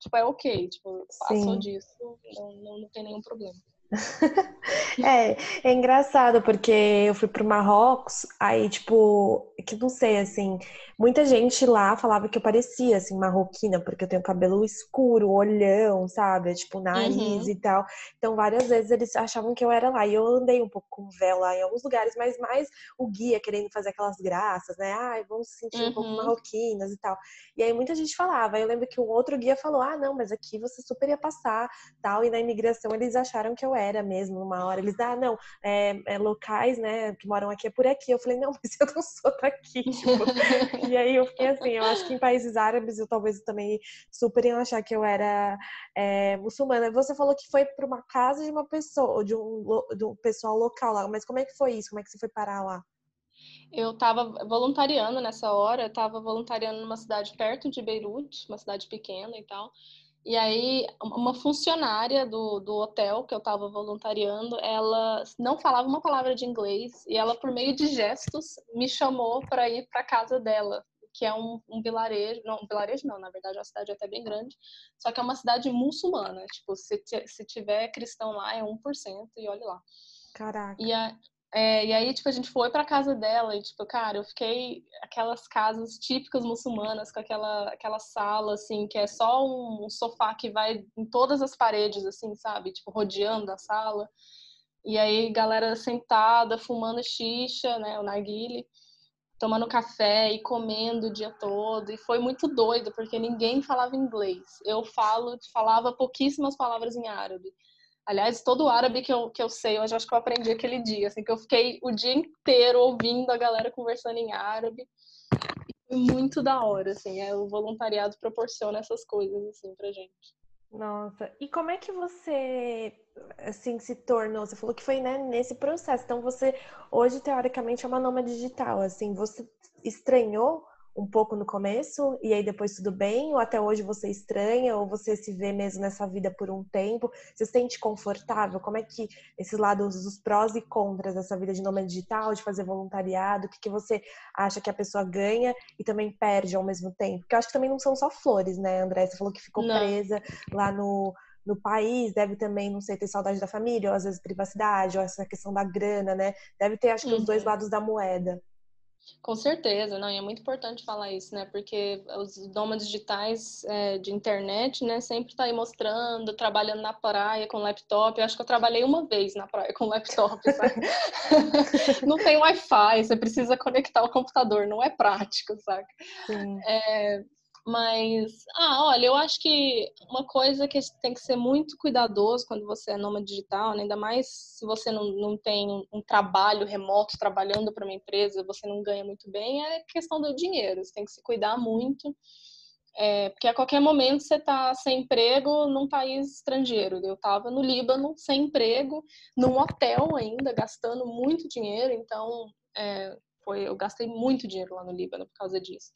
B: tipo é ok, tipo passou Sim. disso, não, não, não tem nenhum problema.
A: é, é engraçado porque eu fui pro Marrocos, aí, tipo, que não sei, assim, muita gente lá falava que eu parecia, assim, marroquina, porque eu tenho cabelo escuro, olhão, sabe? Tipo, nariz uhum. e tal. Então, várias vezes eles achavam que eu era lá. E eu andei um pouco com véu lá em alguns lugares, mas mais o guia querendo fazer aquelas graças, né? Ai, vamos se sentir uhum. um pouco uhum. marroquinas e tal. E aí muita gente falava. Eu lembro que um outro guia falou: ah, não, mas aqui você super ia passar, tal. E na imigração eles acharam que eu era mesmo, uma hora. Eles, ah, não, é, é locais, né, que moram aqui é por aqui. Eu falei, não, mas eu não sou daqui. Tipo. E aí eu fiquei assim, eu acho que em países árabes eu talvez também super iam achar que eu era é, muçulmana. Você falou que foi para uma casa de uma pessoa, de um, de um pessoal local lá, mas como é que foi isso? Como é que você foi parar lá?
B: Eu estava voluntariando nessa hora, estava voluntariando numa cidade perto de Beirute, uma cidade pequena e tal. E aí, uma funcionária do, do hotel que eu estava voluntariando, ela não falava uma palavra de inglês e ela, por meio de gestos, me chamou para ir para casa dela, que é um, um vilarejo, não, um vilarejo não, na verdade é uma cidade até bem grande, só que é uma cidade muçulmana, tipo, se, se tiver cristão lá é 1% e olha lá.
A: Caraca.
B: E, a, é, e aí, tipo, a gente foi pra casa dela e, tipo, cara, eu fiquei aquelas casas típicas muçulmanas, com aquela, aquela sala, assim, que é só um sofá que vai em todas as paredes, assim, sabe? Tipo, rodeando a sala. E aí, galera sentada, fumando xixa, né, o narguile, tomando café e comendo o dia todo. E foi muito doido, porque ninguém falava inglês. Eu falo, falava pouquíssimas palavras em árabe. Aliás, todo o árabe que eu, que eu sei, eu acho que eu aprendi aquele dia, assim, que eu fiquei o dia inteiro ouvindo a galera conversando em árabe. Muito da hora, assim, é, o voluntariado proporciona essas coisas, assim, pra gente.
A: Nossa, e como é que você, assim, se tornou? Você falou que foi, né, nesse processo. Então, você, hoje, teoricamente, é uma nômade digital, assim, você estranhou um pouco no começo e aí depois tudo bem? Ou até hoje você estranha? Ou você se vê mesmo nessa vida por um tempo? Você se sente confortável? Como é que esses lados, os prós e contras dessa vida de nômade digital, de fazer voluntariado, o que, que você acha que a pessoa ganha e também perde ao mesmo tempo? Porque eu acho que também não são só flores, né, André? Você falou que ficou não. presa lá no, no país, deve também, não sei, ter saudade da família, ou às vezes privacidade, ou essa questão da grana, né? Deve ter, acho que, uhum. os dois lados da moeda.
B: Com certeza, não, e é muito importante falar isso, né? Porque os nômades digitais é, de internet, né, sempre tá aí mostrando, trabalhando na praia com laptop. Eu acho que eu trabalhei uma vez na praia com laptop, sabe? não tem Wi-Fi, você precisa conectar o computador, não é prático, sabe? É, mas, ah, olha, eu acho que uma coisa que tem que ser muito cuidadoso quando você é nômade digital, né? ainda mais se você não, não tem um trabalho remoto trabalhando para uma empresa, você não ganha muito bem, é questão do dinheiro. Você tem que se cuidar muito, é, porque a qualquer momento você está sem emprego num país estrangeiro. Eu estava no Líbano sem emprego, num hotel ainda, gastando muito dinheiro, então é, foi, eu gastei muito dinheiro lá no Líbano por causa disso.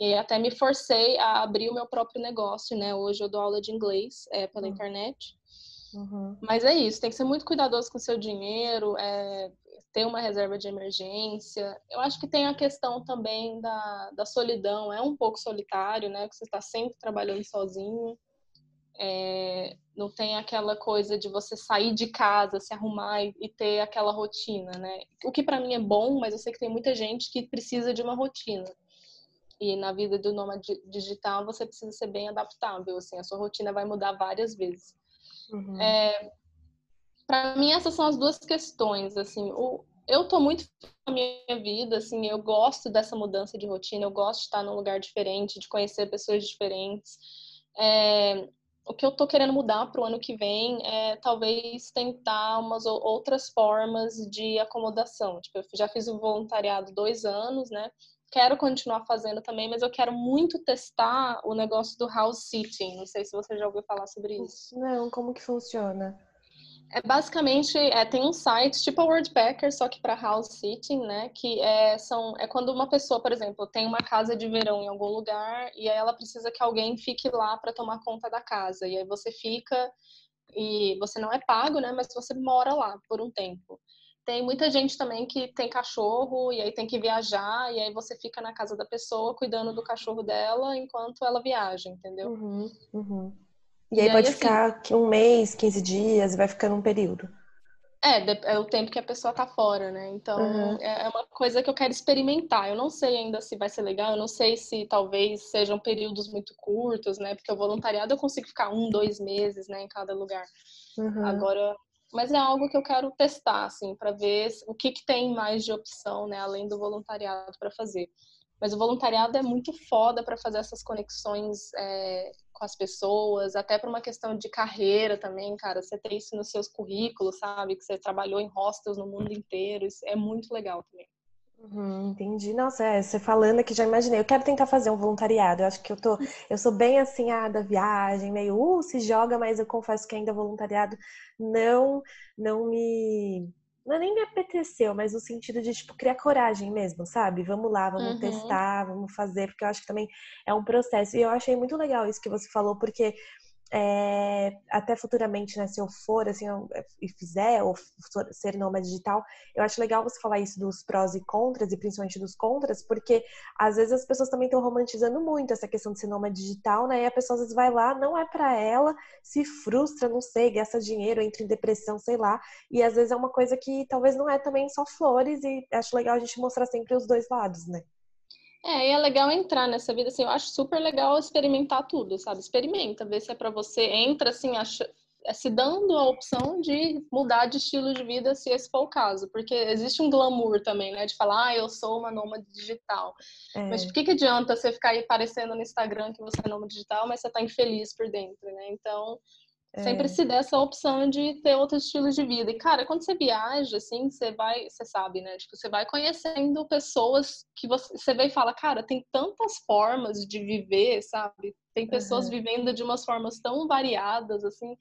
B: E até me forcei a abrir o meu próprio negócio, né? Hoje eu dou aula de inglês é, pela uhum. internet. Uhum. Mas é isso, tem que ser muito cuidadoso com o seu dinheiro, é, ter uma reserva de emergência. Eu acho que tem a questão também da, da solidão, é um pouco solitário, né? Que você está sempre trabalhando sozinho. É, não tem aquela coisa de você sair de casa, se arrumar e, e ter aquela rotina, né? O que para mim é bom, mas eu sei que tem muita gente que precisa de uma rotina. E na vida do nômade digital você precisa ser bem adaptável, assim, a sua rotina vai mudar várias vezes. Uhum. É, para mim essas são as duas questões, assim, o, eu tô muito na minha vida, assim, eu gosto dessa mudança de rotina, eu gosto de estar num lugar diferente, de conhecer pessoas diferentes. É, o que eu tô querendo mudar para o ano que vem é talvez tentar umas outras formas de acomodação. Tipo, eu já fiz o voluntariado dois anos, né? Quero continuar fazendo também, mas eu quero muito testar o negócio do house sitting. Não sei se você já ouviu falar sobre isso.
A: Não, como que funciona?
B: É basicamente é, tem um site tipo a Wordpacker, só que para house sitting, né? Que é, são, é quando uma pessoa, por exemplo, tem uma casa de verão em algum lugar e aí ela precisa que alguém fique lá para tomar conta da casa. E aí você fica e você não é pago, né? Mas você mora lá por um tempo. Tem muita gente também que tem cachorro e aí tem que viajar e aí você fica na casa da pessoa cuidando do cachorro dela enquanto ela viaja, entendeu?
A: Uhum, uhum. E, e, aí, pode assim, ficar um mês, 15 dias, vai ficando um período.
B: É, é o tempo que a pessoa tá fora, né? Então, uhum. é uma coisa que eu quero experimentar. Eu não sei ainda se vai ser legal, eu não sei se talvez sejam períodos muito curtos, né? Porque o voluntariado eu consigo ficar um, dois meses, né, em cada lugar. Uhum. Agora, mas é algo que eu quero testar, assim, para ver o que, que tem mais de opção, né, além do voluntariado para fazer. Mas o voluntariado é muito foda para fazer essas conexões é, com as pessoas, até para uma questão de carreira também, cara. Você ter isso nos seus currículos, sabe? Que você trabalhou em hostels no mundo inteiro, isso é muito legal também.
A: Uhum, entendi. Nossa, é, você falando aqui já imaginei. Eu quero tentar fazer um voluntariado. Eu acho que eu tô, eu sou bem assim, ah, da viagem, meio, uh, se joga, mas eu confesso que ainda voluntariado não, não me, não é nem me apeteceu, mas no sentido de, tipo, criar coragem mesmo, sabe? Vamos lá, vamos uhum. testar, vamos fazer, porque eu acho que também é um processo. E eu achei muito legal isso que você falou, porque é, até futuramente, né, se eu for, assim, eu, e fizer, ou ser nômade digital, eu acho legal você falar isso dos prós e contras, e principalmente dos contras, porque às vezes as pessoas também estão romantizando muito essa questão de ser nômade digital, né, e a pessoa às vezes vai lá, não é para ela, se frustra, não sei, gasta dinheiro, entra em depressão, sei lá, e às vezes é uma coisa que talvez não é também só flores, e acho legal a gente mostrar sempre os dois lados, né.
B: É, e é legal entrar nessa vida, assim, eu acho super legal experimentar tudo, sabe? Experimenta, vê se é para você, entra assim, acha, é, se dando a opção de mudar de estilo de vida, se esse for o caso, porque existe um glamour também, né, de falar, ah, eu sou uma nômade digital. É. Mas por que, que adianta você ficar aí aparecendo no Instagram que você é nômade digital, mas você tá infeliz por dentro, né? Então, Sempre é. se dá essa opção de ter outros estilos de vida. E, cara, quando você viaja, assim, você vai, você sabe, né? Tipo, você vai conhecendo pessoas que você, você vê e fala, cara, tem tantas formas de viver, sabe? Tem pessoas uhum. vivendo de umas formas tão variadas, assim,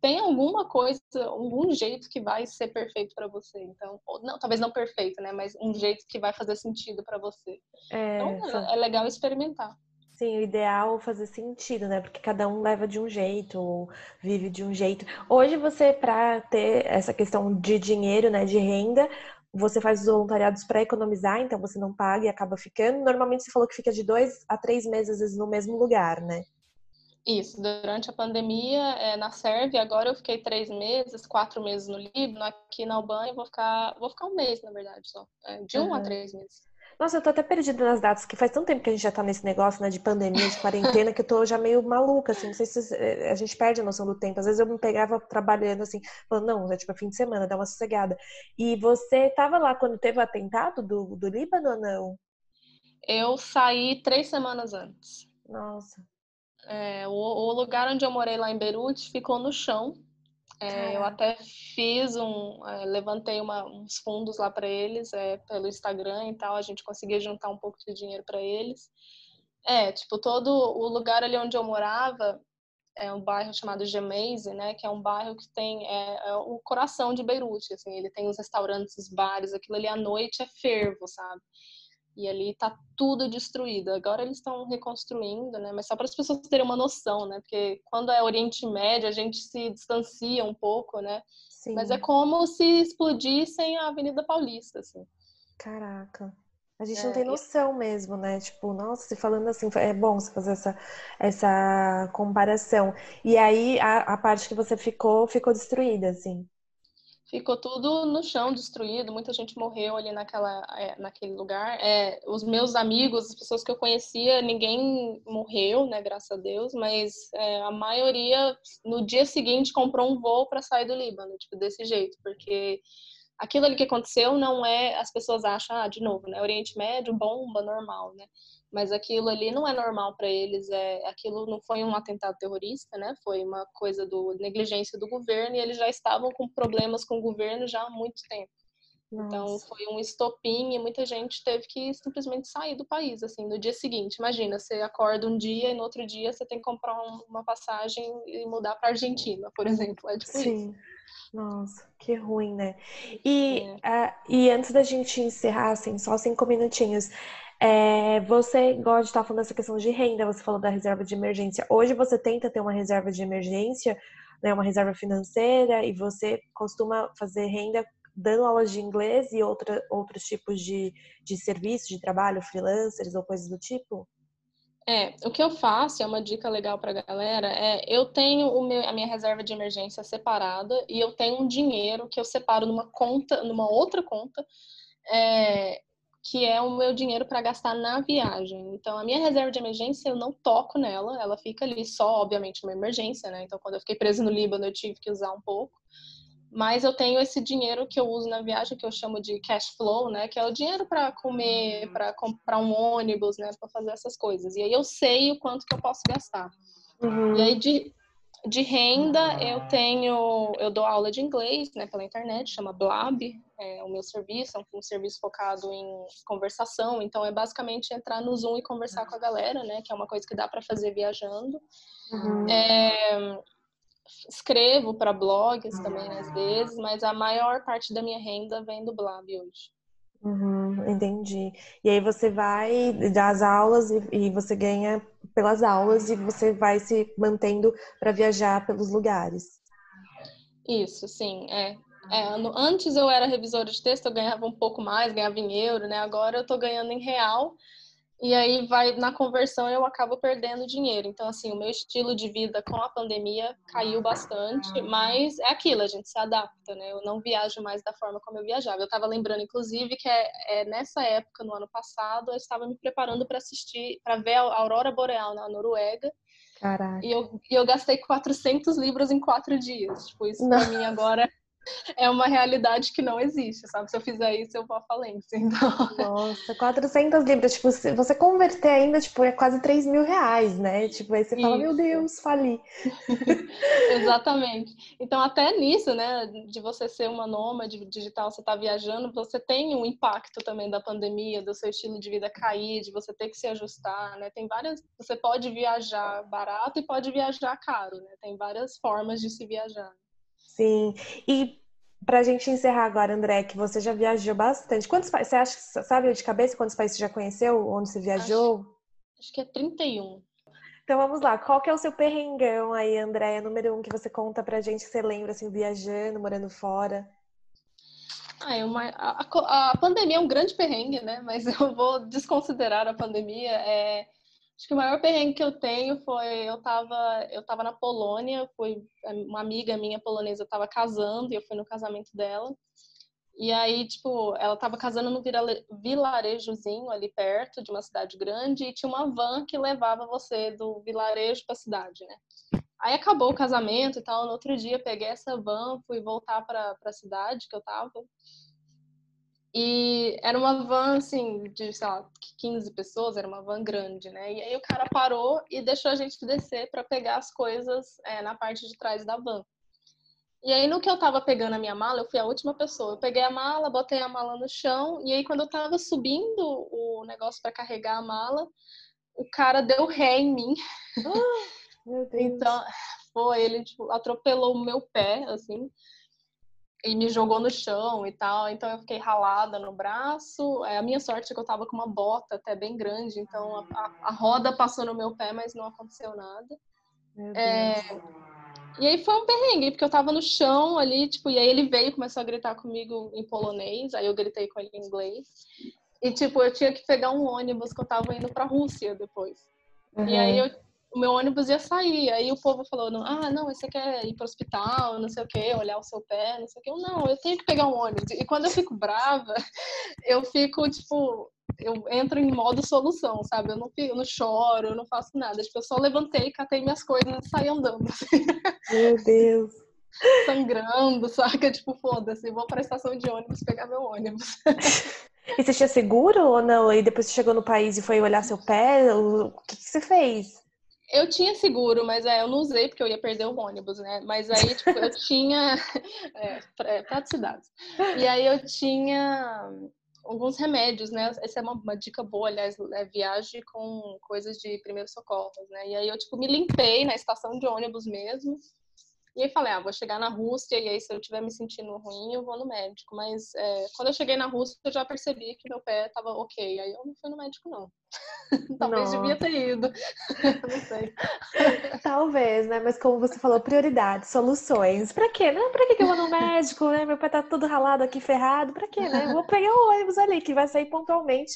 B: tem alguma coisa, algum jeito que vai ser perfeito para você. Então, não, talvez não perfeito, né? Mas um jeito que vai fazer sentido para você. É, então, é, é legal experimentar.
A: Sim, o ideal é fazer sentido, né? Porque cada um leva de um jeito, vive de um jeito. Hoje você, para ter essa questão de dinheiro, né, de renda, você faz os voluntariados para economizar, então você não paga e acaba ficando. Normalmente você falou que fica de dois a três meses no mesmo lugar, né?
B: Isso, durante a pandemia é, na Sérvia, agora eu fiquei três meses, quatro meses no Líbano, aqui na Albânia vou ficar, vou ficar um mês, na verdade, só. É, de um uhum. a três meses.
A: Nossa, eu tô até perdida nas datas, que faz tanto tempo que a gente já tá nesse negócio, né, de pandemia, de quarentena, que eu tô já meio maluca, assim, não sei se eh, a gente perde a noção do tempo. Às vezes eu me pegava trabalhando, assim, falando, não, é tipo fim de semana, dá uma sossegada. E você tava lá quando teve o atentado do, do Líbano ou não?
B: Eu saí três semanas antes.
A: Nossa.
B: É, o, o lugar onde eu morei lá em Beirute ficou no chão, é, eu até fiz um, é, levantei uma, uns fundos lá para eles é, pelo Instagram e tal, a gente conseguia juntar um pouco de dinheiro para eles. É, tipo, todo o lugar ali onde eu morava é um bairro chamado Gemeise, né, que é um bairro que tem é, é, o coração de Beirute, assim, ele tem os restaurantes, os bares, aquilo ali à noite é fervo, sabe? E ali tá tudo destruído. Agora eles estão reconstruindo, né? Mas só para as pessoas terem uma noção, né? Porque quando é Oriente Médio a gente se distancia um pouco, né? Sim. Mas é como se explodissem a Avenida Paulista, assim.
A: Caraca. A gente é, não tem noção mesmo, né? Tipo, nossa, se falando assim, é bom você fazer essa, essa comparação. E aí, a, a parte que você ficou, ficou destruída, assim.
B: Ficou tudo no chão, destruído. Muita gente morreu ali naquela, é, naquele lugar. É, os meus amigos, as pessoas que eu conhecia, ninguém morreu, né? Graças a Deus. Mas é, a maioria, no dia seguinte, comprou um voo para sair do Líbano, tipo desse jeito, porque aquilo ali que aconteceu não é. As pessoas acham, ah, de novo, né? Oriente Médio, bomba, normal, né? Mas aquilo ali não é normal para eles. É, aquilo não foi um atentado terrorista, né? Foi uma coisa do negligência do governo e eles já estavam com problemas com o governo já há muito tempo. Então, Nossa. Então foi um estopim e muita gente teve que simplesmente sair do país, assim, no dia seguinte. Imagina, você acorda um dia e no outro dia você tem que comprar uma passagem e mudar para Argentina, por exemplo. É tipo Sim. Isso.
A: Nossa, que ruim, né? E, é. uh, e antes da gente encerrar, assim, só cinco minutinhos. É, você gosta de estar falando dessa questão de renda, você falou da reserva de emergência. Hoje você tenta ter uma reserva de emergência, né, uma reserva financeira, e você costuma fazer renda dando aulas de inglês e outra, outros tipos de, de serviço, de trabalho, freelancers ou coisas do tipo?
B: É, o que eu faço, é uma dica legal para a galera, é eu tenho meu, a minha reserva de emergência separada e eu tenho um dinheiro que eu separo numa conta, numa outra conta, é, que é o meu dinheiro para gastar na viagem. Então, a minha reserva de emergência eu não toco nela, ela fica ali só, obviamente, uma emergência, né? Então, quando eu fiquei presa no Líbano, eu tive que usar um pouco. Mas eu tenho esse dinheiro que eu uso na viagem, que eu chamo de cash flow, né? Que é o dinheiro para comer, para comprar um ônibus, né? Para fazer essas coisas. E aí eu sei o quanto que eu posso gastar. Uhum. E aí, de, de renda, eu tenho, eu dou aula de inglês, né, pela internet, chama Blab, é o meu serviço, é um, um, serviço focado em conversação, então é basicamente entrar no Zoom e conversar com a galera, né, que é uma coisa que dá para fazer viajando. Uhum. É, escrevo para blogs também às vezes, mas a maior parte da minha renda vem do Blab hoje.
A: Uhum, entendi. E aí você vai dar as aulas e, e você ganha pelas aulas e você vai se mantendo para viajar pelos lugares.
B: Isso, sim. É. é. antes eu era revisora de texto, eu ganhava um pouco mais, ganhava em euro, né? Agora eu estou ganhando em real e aí vai na conversão eu acabo perdendo dinheiro. Então assim, o meu estilo de vida com a pandemia caiu bastante, mas é aquilo, a gente se adapta, né? Eu não viajo mais da forma como eu viajava. Eu estava lembrando inclusive que é, é, nessa época no ano passado eu estava me preparando para assistir, para ver a aurora boreal na Noruega.
A: Caraca.
B: E eu, e eu gastei 400 libras em quatro dias. Tipo, isso para mim agora é uma realidade que não existe, sabe? Se eu fizer isso, eu vou à falência. Então...
A: Nossa, 400 libras. Tipo, se você converter ainda, tipo, é quase 3 mil reais, né? Tipo, aí você isso. fala, meu Deus, fali.
B: Exatamente. Então, até nisso, né, de você ser uma nômade digital, você tá viajando, você tem um impacto também da pandemia, do seu estilo de vida cair, de você ter que se ajustar, né? Tem várias... Você pode viajar barato e pode viajar caro, né? Tem várias formas de se viajar.
A: Sim. E para a gente encerrar agora, André, que você já viajou bastante. Quantos países, você acha, sabe de cabeça quantos países você já conheceu? Onde você viajou?
B: Acho, acho que é 31.
A: Então vamos lá, qual que é o seu perrengão aí, Andréia, número um, que você conta pra gente, que você lembra, assim, viajando, morando fora?
B: Ah, é uma, a, a, pandemia é um grande perrengue, né? Mas eu vou desconsiderar a pandemia. É, Acho que o maior perrengue que eu tenho foi eu tava, eu tava na Polônia, foi uma amiga minha polonesa estava casando e eu fui no casamento dela. E aí, tipo, ela estava casando no vilarejozinho ali perto de uma cidade grande e tinha uma van que levava você do vilarejo para a cidade, né? Aí acabou o casamento e tal. No outro dia peguei essa van, fui voltar para a cidade que eu tava. E era uma van, assim, de, sei lá, 15 pessoas, era uma van grande, né? E aí o cara parou e deixou a gente descer para pegar as coisas é, na parte de trás da van. E aí, no que eu tava pegando a minha mala, eu fui a última pessoa. Eu peguei a mala, botei a mala no chão, e aí, quando eu tava subindo o negócio para carregar a mala, o cara deu ré em mim.
A: Oh, meu Deus.
B: Então, foi, ele tipo, atropelou o meu pé, assim e me jogou no chão e tal, então eu fiquei ralada no braço. É, a minha sorte é que eu tava com uma bota até bem grande, então a, a roda passou no meu pé, mas não aconteceu nada. É, e aí foi um perrengue, porque eu tava no chão ali, tipo, e aí ele veio e começou a gritar comigo em polonês, aí eu gritei com ele em inglês. E, tipo, eu tinha que pegar um ônibus que eu tava indo pra Rússia depois. Uhum. E aí eu o meu ônibus ia sair. Aí o povo falou: ah, não, você quer ir para o hospital, não sei o quê, olhar o seu pé, não sei o quê. Eu, não, eu tenho que pegar um ônibus. E quando eu fico brava, eu fico, tipo, eu entro em modo solução, sabe? Eu não, eu não choro, eu não faço nada. Tipo, eu só levantei, catei minhas coisas e saí andando. Assim.
A: Meu Deus.
B: Sangrando, saca? Tipo, foda-se, vou para a estação de ônibus pegar meu ônibus.
A: E você tinha seguro ou não? E depois você chegou no país e foi olhar seu pé? O que, que você fez?
B: Eu tinha seguro, mas é, eu não usei porque eu ia perder o ônibus, né? Mas aí, tipo, eu tinha. É, é, praticidades. E aí eu tinha alguns remédios, né? Essa é uma, uma dica boa, aliás, é viagem com coisas de primeiros socorros, né? E aí eu, tipo, me limpei na estação de ônibus mesmo. E aí falei, ah, vou chegar na Rússia e aí se eu estiver me sentindo ruim, eu vou no médico. Mas é, quando eu cheguei na Rússia, eu já percebi que meu pé estava ok. Aí eu não fui no médico, não. Talvez não. devia ter ido. não sei.
A: Talvez, né? Mas como você falou, prioridades, soluções. Pra quê? Não, pra que eu vou no médico, né? Meu pé tá todo ralado aqui, ferrado. Pra quê, né? Eu vou pegar o ônibus ali, que vai sair pontualmente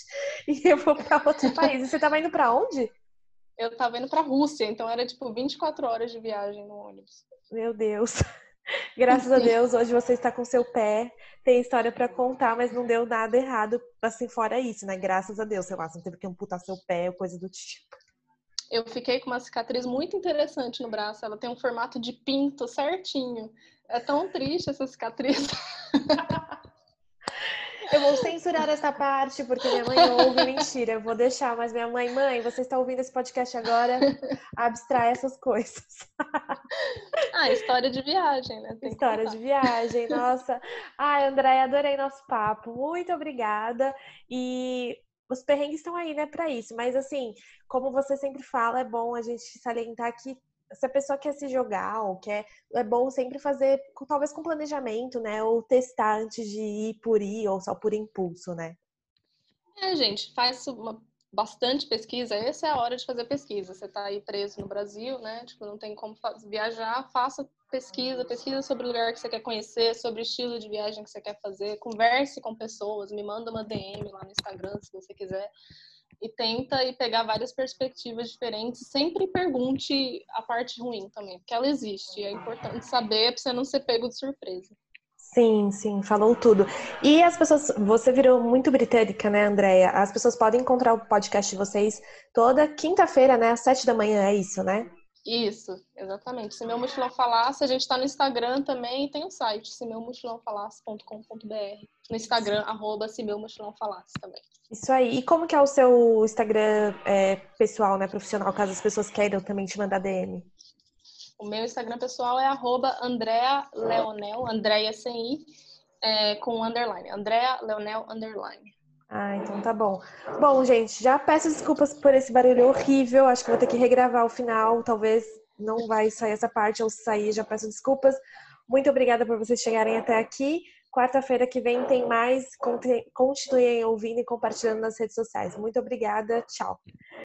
A: e eu vou pra outro país. E você tava indo pra onde?
B: Eu tava indo pra Rússia, então era tipo 24 horas de viagem no ônibus.
A: Meu Deus. Graças a Deus, hoje você está com seu pé, tem história para contar, mas não deu nada errado, assim, fora isso, né? Graças a Deus, sei lá, você não teve que amputar seu pé ou coisa do tipo.
B: Eu fiquei com uma cicatriz muito interessante no braço, ela tem um formato de pinto certinho. É tão triste essa cicatriz.
A: Eu vou censurar essa parte porque minha mãe ouve. Mentira, eu vou deixar. Mas minha mãe, mãe, você está ouvindo esse podcast agora? Abstrai essas coisas.
B: Ah, história de viagem, né?
A: Tem história de viagem, nossa. Ai, André, adorei nosso papo. Muito obrigada. E os perrengues estão aí, né, para isso. Mas assim, como você sempre fala, é bom a gente salientar que se a pessoa quer se jogar ou quer, é bom sempre fazer, talvez com planejamento, né? Ou testar antes de ir por ir ou só por impulso, né?
B: É, gente, faz uma, bastante pesquisa. Essa é a hora de fazer pesquisa. Você está aí preso no Brasil, né? Tipo, não tem como viajar, faça pesquisa, pesquisa sobre o lugar que você quer conhecer, sobre o estilo de viagem que você quer fazer, converse com pessoas, me manda uma DM lá no Instagram se você quiser e tenta e pegar várias perspectivas diferentes. Sempre pergunte a parte ruim também, porque ela existe. É importante saber para você não ser pego de surpresa.
A: Sim, sim, falou tudo. E as pessoas, você virou muito britânica, né, Andréia? As pessoas podem encontrar o podcast de vocês toda quinta-feira, né, às sete da manhã, é isso, né?
B: Isso, exatamente. Se meu mochilão falasse, a gente está no Instagram também e tem o site, semeumochilãofalasse.com.br. No Instagram, arroba se meu mochilão falasse também.
A: Isso aí. E como que é o seu Instagram é, pessoal, né, profissional, caso as pessoas queiram também te mandar DM?
B: O meu Instagram pessoal é arroba Andrea Leonel, Andrea sem I, é, com underline. Andrea Leonel underline.
A: Ah, então tá bom. Bom, gente, já peço desculpas por esse barulho horrível. Acho que vou ter que regravar o final. Talvez não vai sair essa parte ou sair, já peço desculpas. Muito obrigada por vocês chegarem até aqui. Quarta-feira que vem tem mais. Continuem ouvindo e compartilhando nas redes sociais. Muito obrigada. Tchau.